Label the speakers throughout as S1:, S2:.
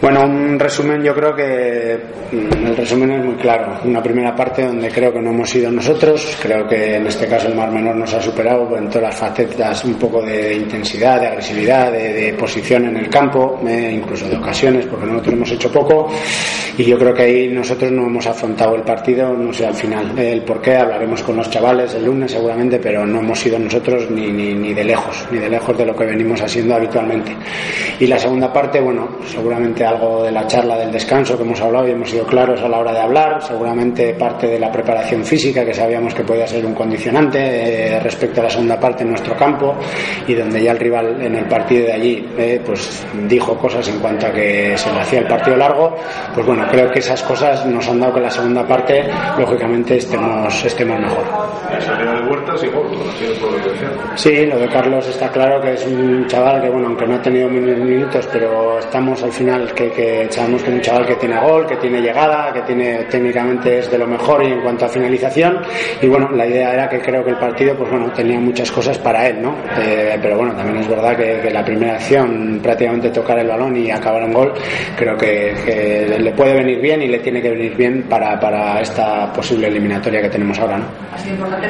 S1: Bueno, un resumen, yo creo que mm, el resumen es muy claro. Una primera parte donde creo que no hemos sido nosotros, creo que en este caso el Mar Menor nos ha superado en todas las facetas, un poco de intensidad, de agresividad, de, posición en el campo, eh, incluso de ocasiones, porque nosotros hemos hecho poco. Y yo creo que ahí nosotros no hemos afrontado el partido, no sé al final el por qué, hablaremos con los chavales el lunes seguramente, pero no hemos sido nosotros ni, ni, ni de lejos, ni de lejos de lo que venimos haciendo habitualmente. Y la segunda parte, bueno, seguramente algo de la charla del descanso que hemos hablado y hemos sido claros a la hora de hablar, seguramente parte de la preparación física que sabíamos que podía ser un condicionante eh, respecto a la segunda parte en nuestro campo y donde ya el rival en el partido de allí eh, pues dijo cosas en cuanto a que se le hacía el partido largo, pues bueno, creo que esas cosas nos han dado que la segunda parte lógicamente estemos, estemos mejor. Sí, lo de Carlos está claro que es un chaval que bueno, aunque no ha tenido minutos, pero estamos al final que, que sabemos que es un chaval que tiene gol, que tiene llegada, que tiene técnicamente es de lo mejor y en cuanto a finalización. Y bueno, la idea era que creo que el partido, pues bueno, tenía muchas cosas para él, ¿no? Eh, pero bueno, también es verdad que, la primera acción, prácticamente tocar el balón y acabar en gol, creo que, le puede venir bien y le tiene que venir bien para, para esta posible eliminatoria que tenemos ahora, ¿no?
S2: Sido importante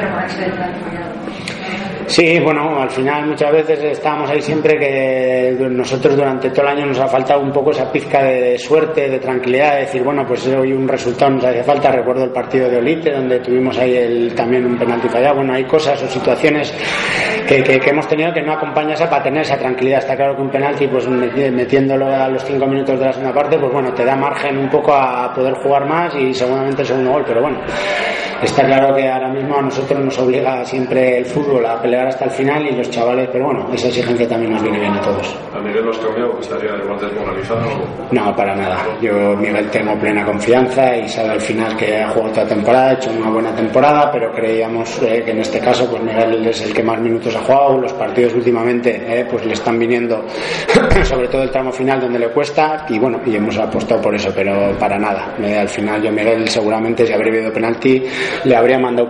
S1: Sí, bueno, al final muchas veces estábamos ahí siempre que nosotros durante todo el año nos ha faltado un poco esa pizca de suerte, de tranquilidad, de decir, bueno, pues hoy un resultado nos hace falta. Recuerdo el partido de Olite, donde tuvimos ahí el, también un penalti fallado. Bueno, hay cosas o situaciones que, que, hemos tenido que no acompaña esa para tener esa tranquilidad. Está claro que un penalti, pues metiéndolo a los cinco minutos de la segunda parte, pues bueno, te da margen un poco a poder jugar más y seguramente el segundo gol, pero bueno, está claro que ahora mismo a nosotros nos obliga siempre el fútbol a pelear hasta el final y los chavales, pero bueno, esa exigencia también nos viene bien a todos.
S3: ¿A Miguel lo has cambiado que estaría igual desmoralizado?
S1: No, para nada. Yo, Miguel, tengo plena confianza y sabe al final que ha jugado toda temporada, ha hecho una buena temporada, pero creíamos eh, que en este caso, pues Miguel es el que más minutos ha jugado. Los partidos últimamente, eh, pues le están viniendo, sobre todo el tramo final donde le cuesta, y bueno, y hemos apostado por eso, pero para nada. Eh, al final, yo, Miguel, seguramente si habría habido penalti, le habría mandado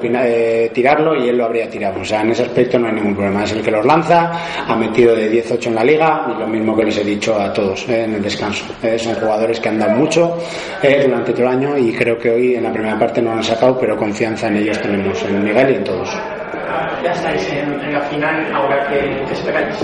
S1: tirarlo y él lo habría tirado. O sea, en ese aspecto no hay ningún problema. Es el que los lanza, ha metido de 10-8 en la liga y lo mismo que les he dicho a todos eh, en el descanso. Eh, son jugadores que han dado mucho eh, durante todo el año y creo que hoy en la primera parte no han sacado, pero confianza en ellos tenemos, en Miguel y en todos.
S4: Ya estáis en, en la final, ahora que esperáis.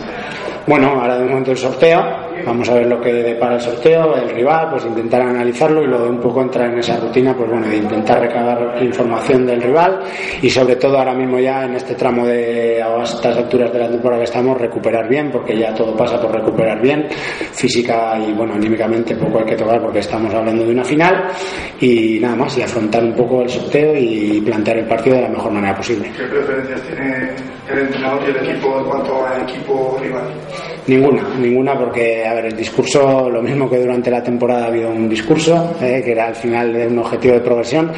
S1: Bueno, ahora de momento el sorteo, vamos a ver lo que depara el sorteo, el rival, pues intentar analizarlo y luego de un poco entrar en esa rutina, pues bueno, de intentar recabar información del rival y sobre todo ahora mismo ya en este tramo de a estas alturas de la temporada que estamos, recuperar bien, porque ya todo pasa por recuperar bien, física y bueno, anímicamente poco hay que tocar porque estamos hablando de una final y nada más, y afrontar un poco el sorteo y plantear el partido de la mejor manera posible.
S3: ¿Qué preferencias tiene el entrenador y el equipo en cuanto al equipo rival?
S1: Ninguna, ninguna, porque, a ver, el discurso, lo mismo que durante la temporada ha habido un discurso, eh, que era al final de un objetivo de progresión,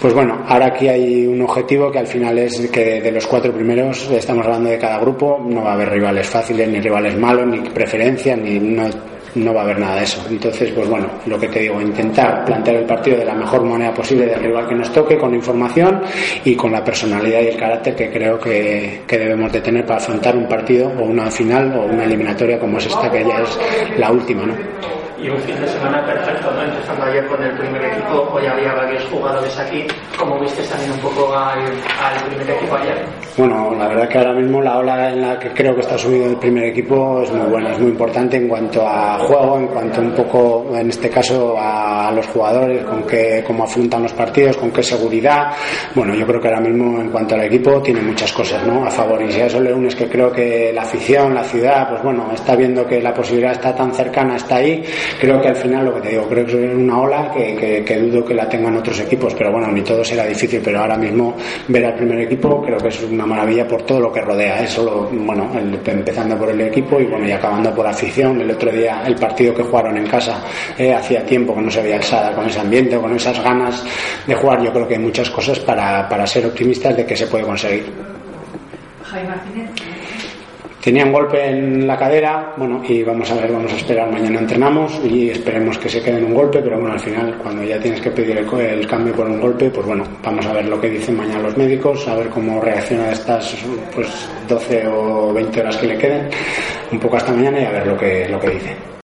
S1: pues bueno, ahora aquí hay un objetivo que al final es que de los cuatro primeros, estamos hablando de cada grupo, no va a haber rivales fáciles, ni rivales malos, ni preferencias, ni no, no va a haber nada de eso. Entonces, pues bueno, lo que te digo, intentar plantear el partido de la mejor manera posible del rival que nos toque, con información y con la personalidad y el carácter que creo que, que debemos de tener para afrontar un partido o una final o una eliminatoria como es esta, que ya es la última, ¿no?
S4: Y un fin de semana perfecto, ¿no? Empezando ayer con el primer equipo, hoy había varios jugadores aquí. ¿Cómo viste también un poco al, al, primer equipo ayer?
S1: Bueno, la verdad que ahora mismo la ola en la que creo que está subido el primer equipo es muy buena, es muy importante en cuanto a juego, en cuanto un poco, en este caso, a los jugadores, con qué, cómo afrontan los partidos, con qué seguridad. Bueno, yo creo que ahora mismo en cuanto al equipo tiene muchas cosas, ¿no? A favor. Y si a eso le unes que creo que la afición, la ciudad, pues bueno, está viendo que la posibilidad está tan cercana, está ahí, creo que al final lo que te digo, creo que es una ola que, que, dudo que la tengan otros equipos, pero bueno, ni todo será difícil, pero ahora mismo ver al primer equipo creo que es una maravilla por todo lo que rodea, ¿eh? Bueno, empezando por el equipo y bueno, y acabando por afición. El otro día, el partido que jugaron en casa, eh, hacía tiempo que no se veía el Sada con ese ambiente, con esas ganas de jugar. Yo creo que hay muchas cosas para, para ser optimistas de que se puede conseguir.
S2: Javi Martínez.
S1: Tenía un golpe en la cadera, bueno, y vamos a ver, vamos a esperar, mañana entrenamos y esperemos que se quede en un golpe, pero bueno, al final, cuando ya tienes que pedir el, cambio por un golpe, pues bueno, vamos a ver lo que dicen mañana los médicos, a ver cómo reacciona estas pues 12 o 20 horas que le queden, un poco hasta mañana y a ver lo que, lo que dice.